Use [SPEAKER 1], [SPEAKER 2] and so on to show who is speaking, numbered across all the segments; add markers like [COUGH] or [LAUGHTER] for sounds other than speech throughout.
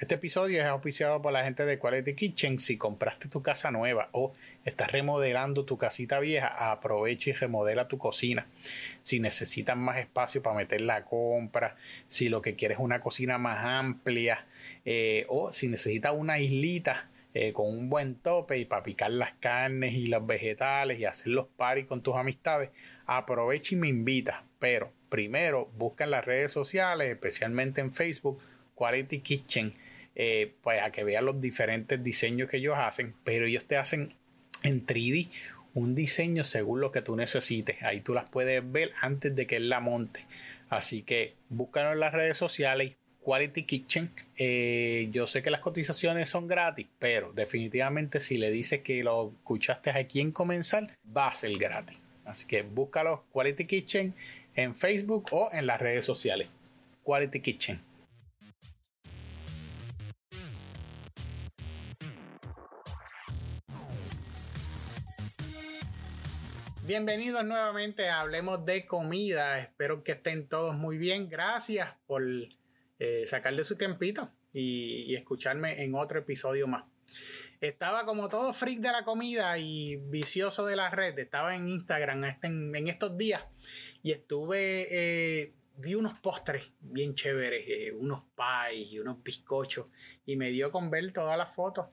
[SPEAKER 1] Este episodio es auspiciado por la gente de Quality Kitchen. Si compraste tu casa nueva o estás remodelando tu casita vieja, aprovecha y remodela tu cocina. Si necesitas más espacio para meter la compra, si lo que quieres es una cocina más amplia eh, o si necesitas una islita eh, con un buen tope y para picar las carnes y los vegetales y hacer los paris con tus amistades, aprovecha y me invita. Pero primero busca en las redes sociales, especialmente en Facebook, Quality Kitchen eh, pues a que vean los diferentes diseños que ellos hacen, pero ellos te hacen en 3D un diseño según lo que tú necesites. Ahí tú las puedes ver antes de que él la monte. Así que búscanos en las redes sociales. Quality Kitchen. Eh, yo sé que las cotizaciones son gratis, pero definitivamente si le dices que lo escuchaste aquí en comenzar, va a ser gratis. Así que búscalo Quality Kitchen en Facebook o en las redes sociales. Quality Kitchen. Bienvenidos nuevamente a Hablemos de Comida. Espero que estén todos muy bien. Gracias por eh, sacarle su tiempito y, escucharme en otro episodio más. Estaba como todo freak de la comida y vicioso de la red. Estaba en Instagram este, en, estos días y estuve. Eh, vi unos postres bien chéveres, eh, unos pies y unos bizcochos. Y me dio con ver todas las fotos.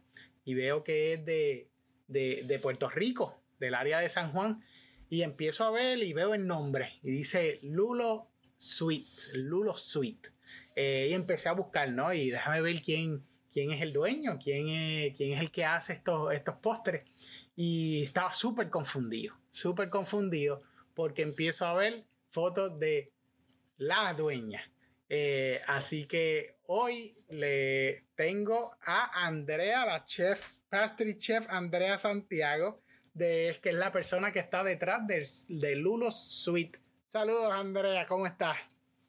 [SPEAKER 1] Y veo que es de, de Puerto Rico, del área de San Juan y empiezo a ver y veo el nombre y dice Lulo Sweet, Lulo Sweet. Eh, y empecé a buscar, ¿no? Y déjame ver quién, quién es el dueño, quién es, quién es el que hace estos, estos postres. Y estaba súper confundido, súper confundido, porque empiezo a ver fotos de la dueña. Eh, así que hoy le tengo a Andrea, la chef, pastry chef Andrea Santiago, de que es la persona que está detrás de, de Lulos Suite. Saludos, Andrea, ¿cómo estás?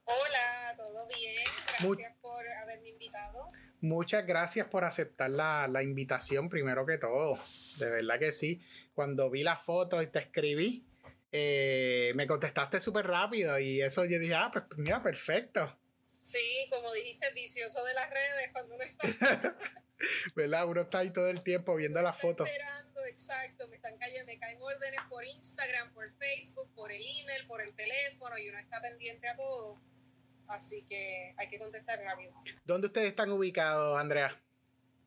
[SPEAKER 2] Hola, todo bien. Gracias por haberme invitado.
[SPEAKER 1] Muchas gracias por aceptar la, la, invitación, primero que todo. De verdad que sí. Cuando vi la foto y te escribí, eh, me contestaste súper rápido y eso yo dije, ah, pues mira, perfecto.
[SPEAKER 2] Sí, como dijiste, vicioso de las redes cuando uno [LAUGHS] está. [LAUGHS]
[SPEAKER 1] ¿Verdad? Uno está ahí todo el tiempo viendo las fotos.
[SPEAKER 2] Esperando, exacto. Me están cayendo, me caen órdenes por Instagram, por Facebook, por el email, por el teléfono y uno está pendiente a todo. Así que hay que contestar rápido.
[SPEAKER 1] ¿Dónde ustedes están ubicados, Andrea?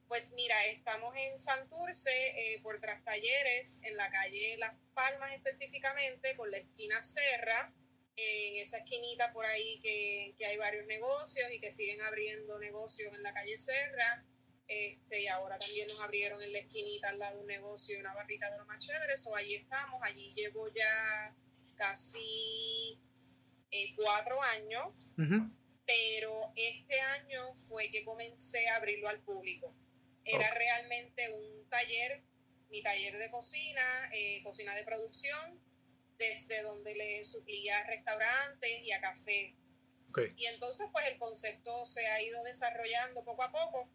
[SPEAKER 2] Pues mira, estamos en Santurce, eh, por Tras Talleres, en la calle Las Palmas específicamente, con la esquina Serra en esa esquinita por ahí que, hay varios negocios y que siguen abriendo negocios en la calle Serra. Este, y ahora también nos abrieron en la esquinita al lado de un negocio, una barrita de lo más chévere. So, allí estamos, allí llevo ya casi eh, cuatro años, pero este año fue que comencé a abrirlo al público. Era realmente un taller, mi taller de cocina, eh, cocina de producción, desde donde le suplía a restaurantes y a café. Y entonces pues el concepto se ha ido desarrollando poco a poco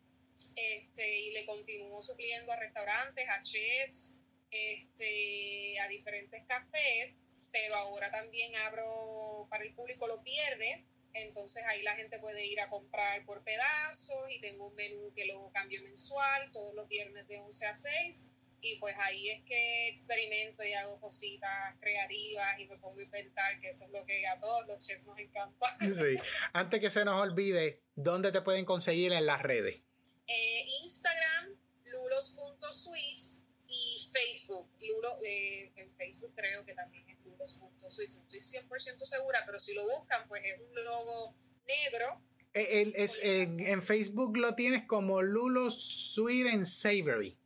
[SPEAKER 2] este, y le continuó supliendo a restaurantes, a chefs, este, a diferentes cafés, pero ahora también abro para el público los viernes, entonces ahí la gente puede ir a comprar por pedazos y tengo un menú que lo cambio mensual, todos los viernes de 11 a 6 y pues ahí es que experimento y hago cositas creativas y me pongo a inventar, que eso es lo que a todos los chefs nos encanta.
[SPEAKER 1] Sí. Antes que se nos olvide, ¿dónde te pueden conseguir en las redes?
[SPEAKER 2] Eh, Instagram, lulos.sweets y Facebook. Lulo, eh, en Facebook creo que también es lulos.sweets. Estoy 100% segura, pero si lo buscan, pues es un logo negro.
[SPEAKER 1] Eh, es, en, en, Facebook lo tienes como Lulos Sweet and Savory.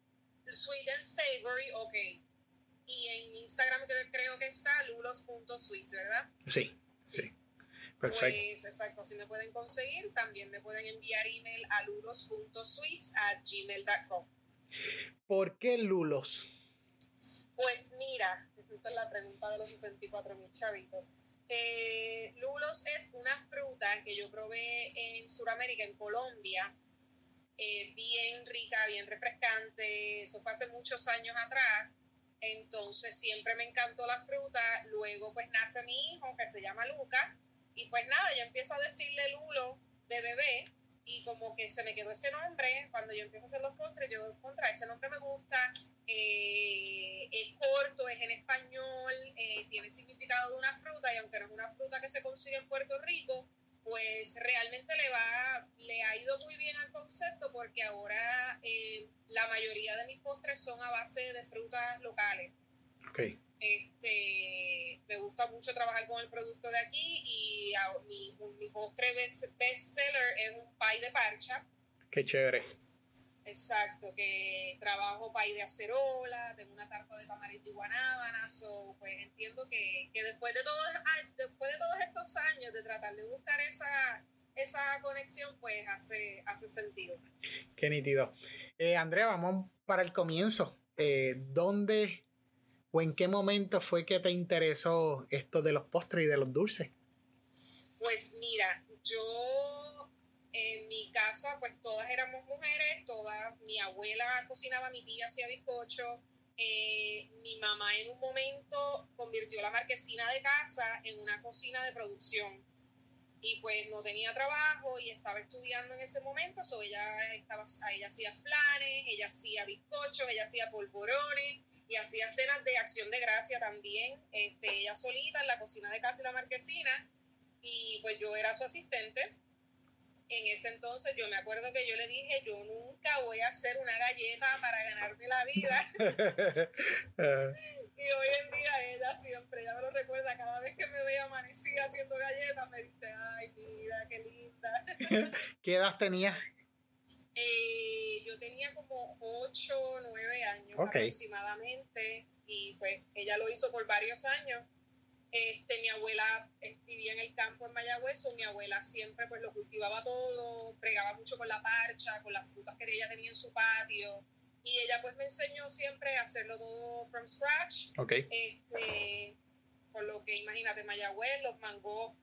[SPEAKER 2] Sweet and Savory, ok. Y en Instagram creo, que está lulos.sweets, ¿verdad?
[SPEAKER 1] Sí, sí. Perfecto.
[SPEAKER 2] Pues exacto, si me pueden conseguir, también me pueden enviar email a lulos.sweets at gmail.com.
[SPEAKER 1] ¿Por qué lulos?
[SPEAKER 2] Pues mira, [LAUGHS] esta es la pregunta de los 64 mil chavitos. Eh, lulos es una fruta que yo probé en Sudamérica, en Colombia, eh, bien rica, bien refrescante. Eso fue hace muchos años atrás. Entonces siempre me encantó la fruta. Luego pues nace mi hijo que se llama Luca. Y pues nada, yo empiezo a decirle Lulo de bebé. y como que se me quedó ese nombre, cuando yo empiezo a hacer los postres, yo contra ese nombre me gusta, eh, es corto, es en español, eh, tiene significado de una fruta y aunque no es una fruta que se consigue en Puerto Rico, pues realmente le va, le ha ido muy bien al concepto porque ahora eh, la mayoría de mis postres son a base de frutas locales.
[SPEAKER 1] Okay.
[SPEAKER 2] Este, me gusta mucho trabajar con el producto de aquí y mi, mi, postre best, seller es un pie de parcha.
[SPEAKER 1] Qué chévere.
[SPEAKER 2] Exacto, que trabajo pay de acerola, tengo una tarta de tamarindo y guanábana, pues entiendo que, después, de todos, después de todos estos años de tratar de buscar esa, esa conexión, pues hace, hace sentido.
[SPEAKER 1] Qué nítido. Eh, Andrea, vamos para el comienzo. Eh, ¿Dónde o en qué momento fue que te interesó esto de los postres y de los dulces?
[SPEAKER 2] Pues mira, yo en mi casa, pues todas éramos mujeres, todas, mi abuela cocinaba, mi tía hacía bizcocho, eh, mi mamá en un momento convirtió la marquesina de casa en una cocina de producción y pues no tenía trabajo y estaba estudiando en ese momento, so ella, estaba, ella hacía planes, ella hacía bizcochos, ella hacía polvorones y hacía cenas de acción de gracia también, este, ella solita en la cocina de casa y la marquesina y pues yo era su asistente. En ese entonces yo me acuerdo que yo le dije, yo nunca voy a hacer una galleta para ganarme la vida. [LAUGHS] y hoy en día ella siempre, ella me lo recuerda, cada vez que me ve amanecida haciendo galletas, me dice, ay, mira, qué linda. [LAUGHS]
[SPEAKER 1] ¿Qué edad tenía?
[SPEAKER 2] Eh, yo tenía como 8 o 9 años aproximadamente y pues ella lo hizo por varios años. Este, mi abuela vivía en el campo en Mayagüez, mi abuela siempre pues lo cultivaba todo, pregaba mucho con la parcha, con las frutas que ella tenía en su patio y ella pues me enseñó siempre a hacerlo todo from scratch.
[SPEAKER 1] Okay.
[SPEAKER 2] Este, por lo que imagínate, Mayagüez, los mangos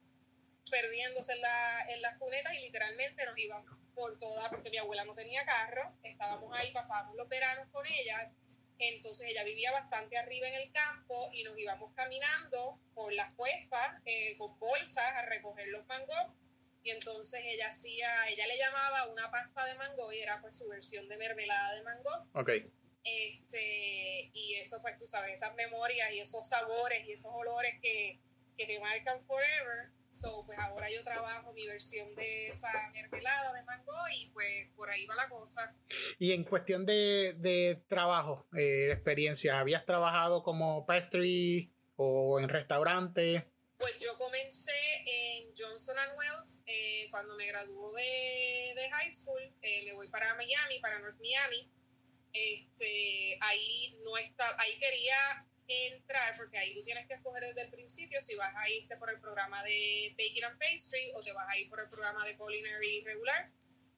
[SPEAKER 2] perdiéndose en, la, en las cunetas y literalmente nos íbamos por toda, porque mi abuela no tenía carro, estábamos ahí, pasábamos los veranos con ella, entonces ella vivía bastante arriba en el campo y nos íbamos caminando por las cuestas eh, con bolsas a recoger los mangos y entonces ella hacía, ella le llamaba una pasta de mango y era pues su versión de mermelada de mango.
[SPEAKER 1] Ok.
[SPEAKER 2] Este, y eso pues tú sabes, esas memorias y esos sabores y esos olores que, que te marcan forever, So, pues ahora yo trabajo mi versión de esa mermelada de mango y pues por ahí va la cosa.
[SPEAKER 1] Y en cuestión de, de trabajo, eh, experiencia, ¿habías trabajado como pastry o en restaurante?
[SPEAKER 2] Pues yo comencé en Johnson Wells eh, cuando me graduó de, de high school. Eh, me voy para Miami, para North Miami. Este, ahí no está, ahí quería entrar, porque ahí tú tienes que escoger desde el principio si vas a irte por el programa de Baking and Pastry o te vas a ir por el programa de Culinary regular.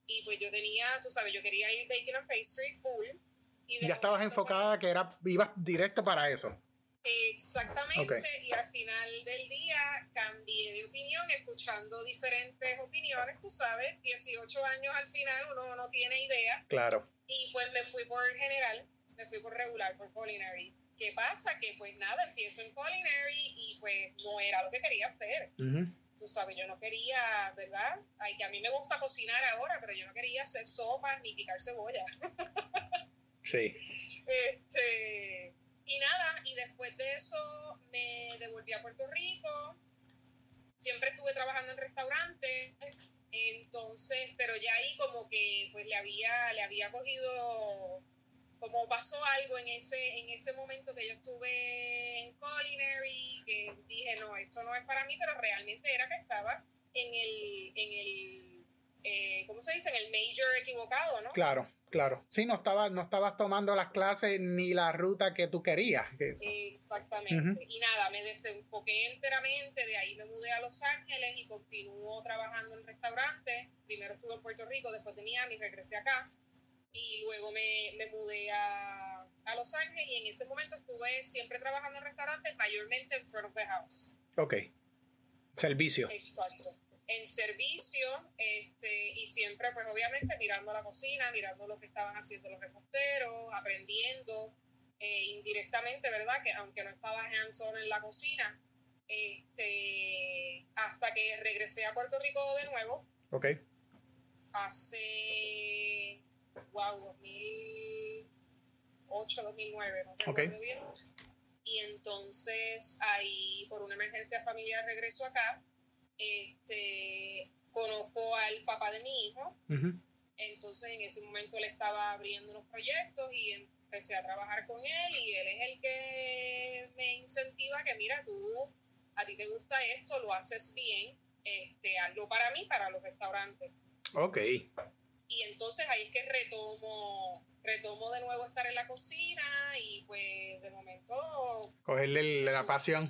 [SPEAKER 2] Y pues yo tenía, tú sabes, yo quería ir Baking and Pastry full.
[SPEAKER 1] Y ya estabas enfocada que era, ibas directo para eso.
[SPEAKER 2] Exactamente, y al final del día cambié de opinión, escuchando diferentes opiniones, tú sabes, 18 años al final uno no tiene idea.
[SPEAKER 1] Claro.
[SPEAKER 2] Y pues me fui por general, me fui por regular, por culinary. ¿Qué pasa? Que pues nada, empiezo en culinary y pues no era lo que quería hacer. Tú sabes, yo no quería, ¿verdad? Ay, que a mí me gusta cocinar ahora, pero yo no quería hacer sopas ni picar cebolla.
[SPEAKER 1] sí. [LAUGHS]
[SPEAKER 2] Este, y nada, y después de eso me devolví a Puerto Rico. Siempre estuve trabajando en restaurantes. Entonces, pero ya ahí como que pues le había, le había cogido como pasó algo en ese, en ese momento que yo estuve en culinary, que dije, no, esto no es para mí, pero realmente era que estaba en el, en el eh, ¿cómo se dice? En el major equivocado, ¿no?
[SPEAKER 1] Claro, claro. Sí, no estabas, no estabas tomando las clases ni la ruta que tú querías.
[SPEAKER 2] Exactamente. Y nada, me desenfoqué enteramente, de ahí me mudé a Los Ángeles y continuó trabajando en restaurantes. Primero estuve en Puerto Rico, después de Miami, regresé acá y luego me, me mudé a, a, Los Ángeles y en ese momento estuve siempre trabajando en restaurantes, mayormente en front of the house.
[SPEAKER 1] Ok. Servicio.
[SPEAKER 2] Exacto. En servicio, este, y siempre, pues obviamente, mirando la cocina, mirando lo que estaban haciendo los reposteros, aprendiendo eh, indirectamente, ¿verdad? Que aunque no estaba hands-on en la cocina, este, hasta que regresé a Puerto Rico de nuevo.
[SPEAKER 1] Ok
[SPEAKER 2] hace, wow, 2008, 2009, no recuerdo bien. Y entonces ahí, por una emergencia familiar, regreso acá. Este, conozco al papá de mi hijo. Entonces en ese momento él estaba abriendo unos proyectos y empecé a trabajar con él y él es el que me incentiva que mira, tú, a ti te gusta esto, lo haces bien, este, hazlo para mí, para los restaurantes.
[SPEAKER 1] Ok.
[SPEAKER 2] Y entonces ahí es que retomo, retomo de nuevo estar en la cocina y pues de momento...
[SPEAKER 1] Cogerle la pasión.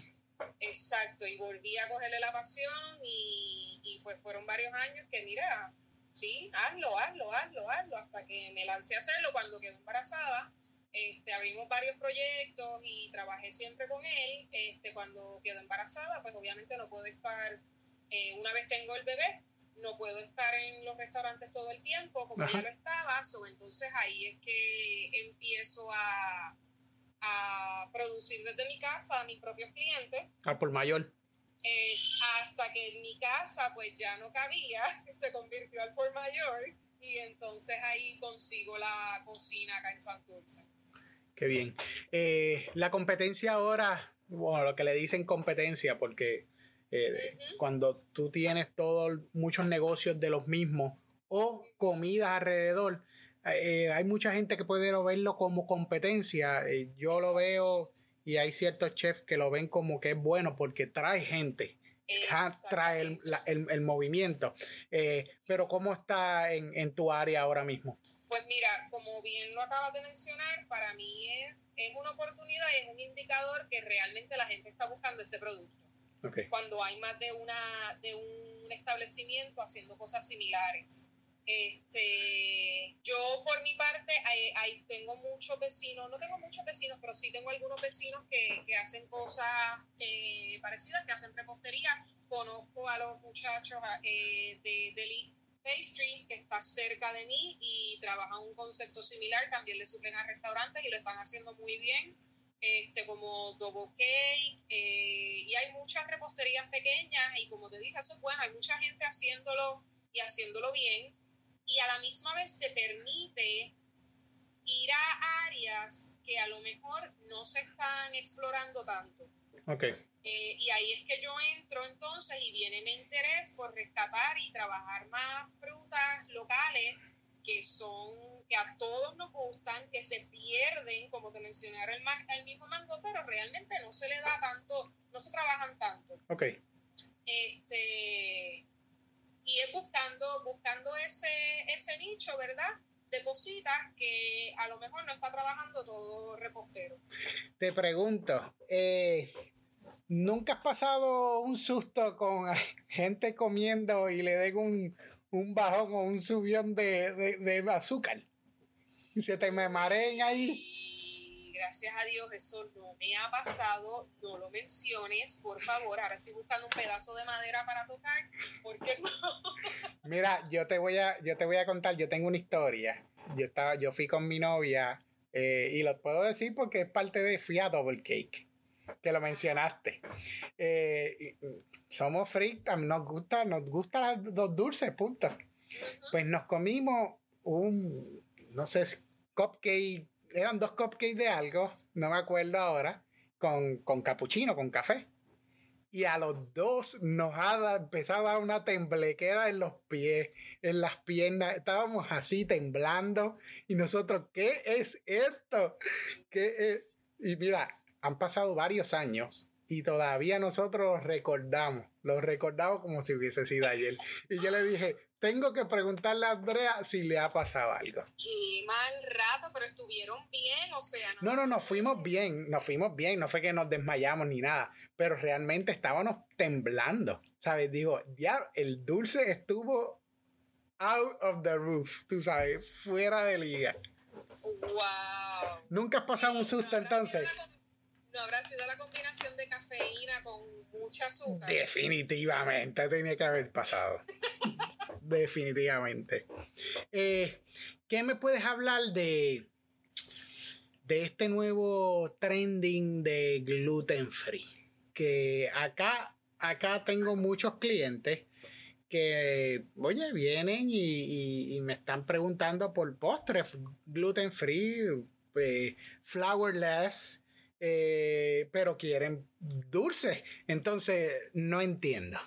[SPEAKER 2] Exacto, y volví a cogerle la pasión y, y pues fueron varios años que mira, sí, hazlo, hazlo, hazlo, hazlo, hasta que me lancé a hacerlo cuando quedé embarazada. Este, abrimos varios proyectos y trabajé siempre con él. Este, cuando quedó embarazada, pues obviamente no puedo estar, eh, una vez tengo el bebé, no puedo estar en los restaurantes todo el tiempo como ya lo estaba, entonces ahí es que empiezo a, a producir desde mi casa a mis propios clientes.
[SPEAKER 1] Ah, por mayor.
[SPEAKER 2] Es hasta que en mi casa pues ya no cabía, [LAUGHS] se convirtió al por mayor y entonces ahí consigo la cocina acá en Santurce.
[SPEAKER 1] Qué bien. Eh, la competencia ahora, bueno, lo que le dicen competencia, porque eh, cuando tú tienes todos muchos negocios de los mismos o comidas alrededor, eh, hay mucha gente que puede verlo como competencia. yo lo veo y hay ciertos chefs que lo ven como que es bueno porque trae gente, trae el, el, movimiento. Eh, pero ¿cómo está en, en, tu área ahora mismo?
[SPEAKER 2] Pues mira, como bien lo acabas de mencionar, para mí es, es una oportunidad y es un indicador que realmente la gente está buscando este producto. Cuando hay más de, una, de un establecimiento haciendo cosas similares. Este, yo por mi parte ahí, tengo muchos vecinos, no tengo muchos vecinos, pero sí tengo algunos vecinos que, que hacen cosas eh, parecidas, que hacen repostería. Conozco a los muchachos eh, de, de Pastry, que está cerca de mí y trabajan un concepto similar, también le suben a restaurantes y lo están haciendo muy bien, este, como double cake, eh, y hay muchas reposterías pequeñas y como te dije, eso es bueno, hay mucha gente haciéndolo y haciéndolo bien y a la misma vez te permite ir a áreas que a lo mejor no se están explorando tanto.
[SPEAKER 1] Okay.
[SPEAKER 2] Eh, y ahí es que yo entro entonces y viene mi interés por rescatar y trabajar más frutas locales que son, que a todos nos gustan, que se pierden, como te mencioné el, el mismo mango, pero realmente no se le da tanto, no se trabajan tanto.
[SPEAKER 1] Ok.
[SPEAKER 2] Este, y es buscando, buscando ese, ese nicho, ¿verdad? De cositas que a lo mejor no está trabajando todo repostero.
[SPEAKER 1] Te pregunto, eh, ¿nunca has pasado un susto con [LAUGHS] gente comiendo y le den un, un bajón o un subión de, de, de azúcar? Y se te me mareen ahí
[SPEAKER 2] gracias a Dios eso no me ha pasado, no lo menciones, por favor. Ahora estoy buscando un pedazo de madera para tocar, ¿por qué no? [LAUGHS]
[SPEAKER 1] Mira, yo te voy a, yo te voy a contar, yo tengo una historia. Yo estaba, yo fui con mi novia eh, y lo puedo decir porque es parte de Fia Double Cake, que lo mencionaste. Eh, somos freaks, nos gusta, nos gustan los dulces, punto. Pues nos comimos un, no sé, cupcake eran dos cupcakes de algo, no me acuerdo ahora, con, con capuchino, con café. Y a los dos nos ha empezado una temblequera en los pies, en las piernas. Estábamos así temblando. Y nosotros, ¿qué es esto? ¿Qué Y mira, han pasado varios años y todavía nosotros los recordamos. Los recordamos como si hubiese sido ayer. Y yo le dije, tengo que preguntarle a Andrea si le ha pasado algo.
[SPEAKER 2] Qué mal rato, pero estuvieron bien, o sea.
[SPEAKER 1] No, no, no, nos fuimos bien, nos fuimos bien, no fue que nos desmayamos ni nada, pero realmente estábamos temblando, ¿sabes? Digo, ya el dulce estuvo out of the roof, tú sabes, fuera de liga.
[SPEAKER 2] Wow.
[SPEAKER 1] ¿Nunca has pasado un susto entonces?
[SPEAKER 2] No habrá sido la combinación de cafeína con mucha azúcar.
[SPEAKER 1] Definitivamente tenía que haber pasado. [LAUGHS] definitivamente. Eh, ¿Qué me puedes hablar de, de este nuevo trending de gluten free? Que acá, acá tengo muchos clientes que, oye, vienen y, me están preguntando por postres gluten free, eh, flourless, eh, pero quieren dulce. Entonces, no entiendo.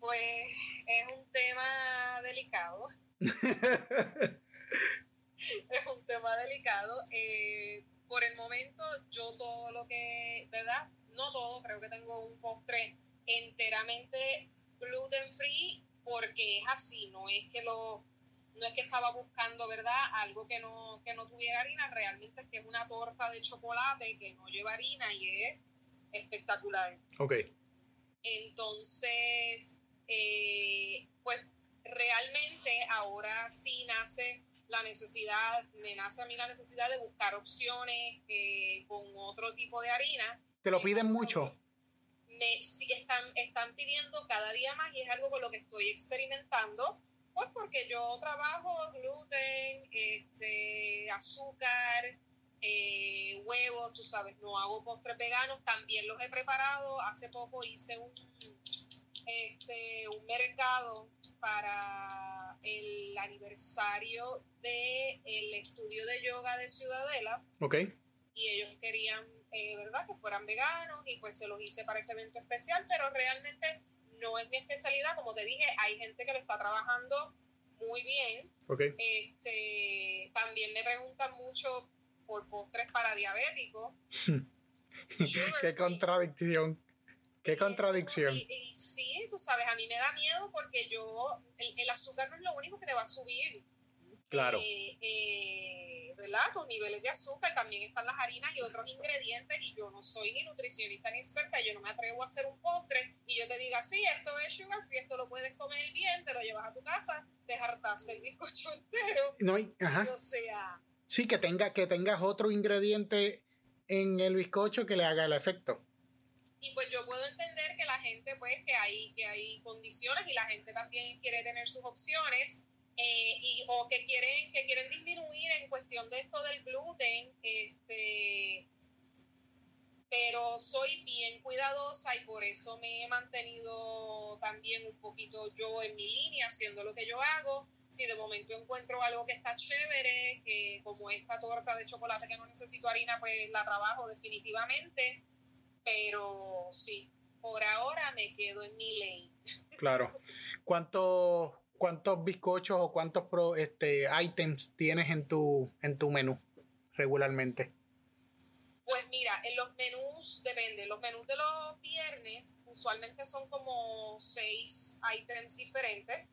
[SPEAKER 2] Pues es un tema delicado. [LAUGHS] es un tema delicado. Eh, por el momento, yo todo lo que, ¿verdad? No todo, creo que tengo un postre enteramente gluten free porque es así, no es que lo no es que estaba buscando, ¿verdad? Algo que no, que no tuviera harina, realmente es que es una torta de chocolate que no lleva harina y es espectacular.
[SPEAKER 1] Ok.
[SPEAKER 2] Entonces, eh, pues realmente ahora sí nace la necesidad, me nace a mí la necesidad de buscar opciones eh, con otro tipo de harina.
[SPEAKER 1] ¿Te lo piden mucho?
[SPEAKER 2] Me, sí, están, están pidiendo cada día más y es algo con lo que estoy experimentando, pues porque yo trabajo gluten, este, azúcar, eh, huevos, tú sabes, no hago postres veganos, también los he preparado. Hace poco hice un, este, un mercado para el aniversario del el estudio de yoga de Ciudadela.
[SPEAKER 1] Ok.
[SPEAKER 2] Y ellos querían, eh, ¿verdad?, que fueran veganos y pues se los hice para ese evento especial, pero realmente no es mi especialidad. Como te dije, hay gente que lo está trabajando muy bien.
[SPEAKER 1] Okay.
[SPEAKER 2] Este, también me preguntan mucho por postres para diabéticos. [LAUGHS]
[SPEAKER 1] Qué contradicción. Qué contradicción.
[SPEAKER 2] Y, sí, tú sabes, a mí me da miedo porque yo, el, azúcar no es lo único que te va a subir.
[SPEAKER 1] Claro.
[SPEAKER 2] Eh, eh, ¿Verdad? Tus niveles de azúcar, también están las harinas y otros ingredientes y yo no soy ni nutricionista ni experta, yo no me atrevo a hacer un postre y yo te diga, sí, esto es sugar free, esto lo puedes comer bien, te lo llevas a tu casa, te hartaste el bizcocho [LAUGHS] entero.
[SPEAKER 1] No, ajá.
[SPEAKER 2] O sea...
[SPEAKER 1] Sí, que, tenga, que tengas otro ingrediente en el bizcocho que le haga el efecto
[SPEAKER 2] y pues yo puedo entender que la gente pues que hay que hay condiciones y la gente también quiere tener sus opciones eh, y o que quieren que quieren disminuir en cuestión de esto del gluten este pero soy bien cuidadosa y por eso me he mantenido también un poquito yo en mi línea haciendo lo que yo hago si de momento encuentro algo que está chévere que como esta torta de chocolate que no necesito harina pues la trabajo definitivamente pero sí, por ahora me quedo en mi ley.
[SPEAKER 1] Claro. ¿Cuántos, cuántos bizcochos o cuántos pro, este, items tienes en tu, en tu menú regularmente?
[SPEAKER 2] Pues mira, en los menús depende. Los menús de los viernes usualmente son como seis items diferentes.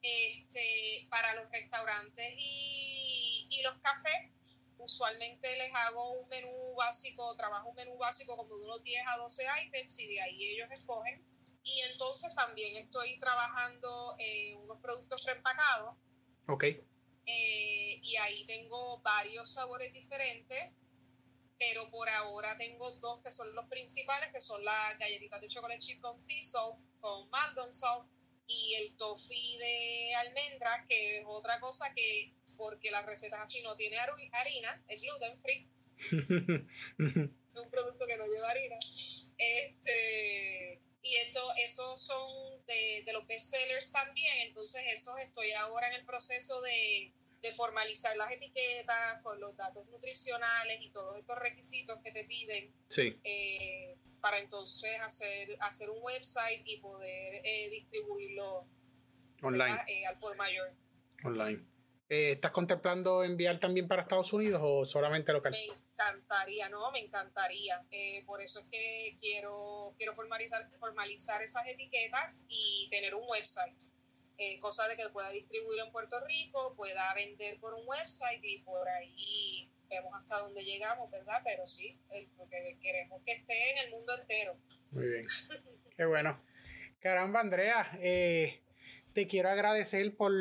[SPEAKER 2] este, para los restaurantes y, y los cafés usualmente les hago un menú básico, trabajo un menú básico como de unos 10 a 12 items y de ahí ellos escogen. Y entonces también estoy trabajando en unos productos reempacados.
[SPEAKER 1] Ok.
[SPEAKER 2] Eh, y ahí tengo varios sabores diferentes, pero por ahora tengo dos que son los principales, que son las galletitas de chocolate chip con sea salt, con maldon salt y el toffee de almendra, que es otra cosa que, porque las recetas así no tiene harina, es gluten free. [LAUGHS] es un producto que no lleva harina. Este, y eso, esos son de, de los bestsellers también, entonces esos estoy ahora en el proceso de, de formalizar las etiquetas con los datos nutricionales y todos estos requisitos que te piden.
[SPEAKER 1] Sí.
[SPEAKER 2] Eh, para entonces hacer, hacer un website y poder eh, distribuirlo
[SPEAKER 1] online
[SPEAKER 2] eh, al por mayor.
[SPEAKER 1] Online. Eh, ¿Estás contemplando enviar también para Estados Unidos o solamente local?
[SPEAKER 2] Me encantaría, no, me encantaría. por eso es que quiero, quiero formalizar, formalizar esas etiquetas y tener un website. cosa de que pueda distribuir en Puerto Rico, pueda vender por un website y por ahí vemos hasta dónde llegamos, ¿verdad? Pero sí, porque queremos que esté en el mundo entero.
[SPEAKER 1] Muy bien. Qué bueno. Caramba, Andrea, eh, te quiero agradecer por,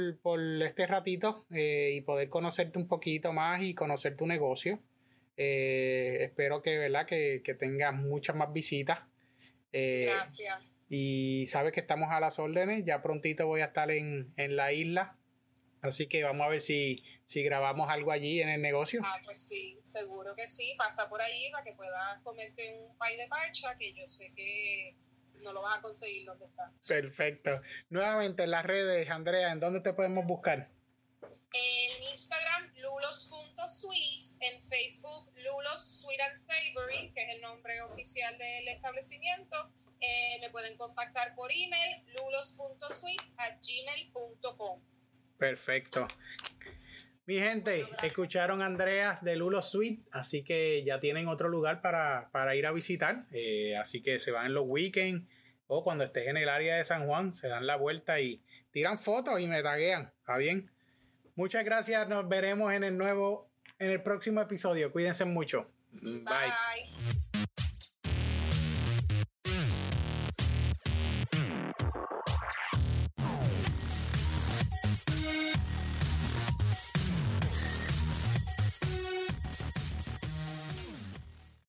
[SPEAKER 1] este ratito eh, y poder conocerte un poquito más y conocer tu negocio. Eh, espero que, ¿verdad? Que, que, tengas muchas más visitas.
[SPEAKER 2] Gracias.
[SPEAKER 1] Y sabes que estamos a las órdenes. Ya prontito voy a estar en, en la isla. Así que vamos a ver si si grabamos algo allí en el negocio.
[SPEAKER 2] Ah, pues sí, seguro que sí. Pasa por ahí para que puedas comerte un pay de parcha, que yo sé que no lo vas a conseguir donde estás.
[SPEAKER 1] Perfecto. Nuevamente en las redes, Andrea, ¿en dónde te podemos buscar?
[SPEAKER 2] En Instagram, lulos.sweets, en Facebook, lulos sweet and savory, que es el nombre oficial del establecimiento. Eh, me pueden contactar por email, lulos.sweets gmail.com.
[SPEAKER 1] Perfecto. Mi gente, escucharon Andrea de Lulo Suite, así que ya tienen otro lugar para, ir a visitar. Eh, así que se van en los weekends o cuando estés en el área de San Juan, se dan la vuelta y tiran fotos y me taguean. ¿Está bien? Muchas gracias. Nos veremos en el nuevo, en el próximo episodio. Cuídense mucho. Bye.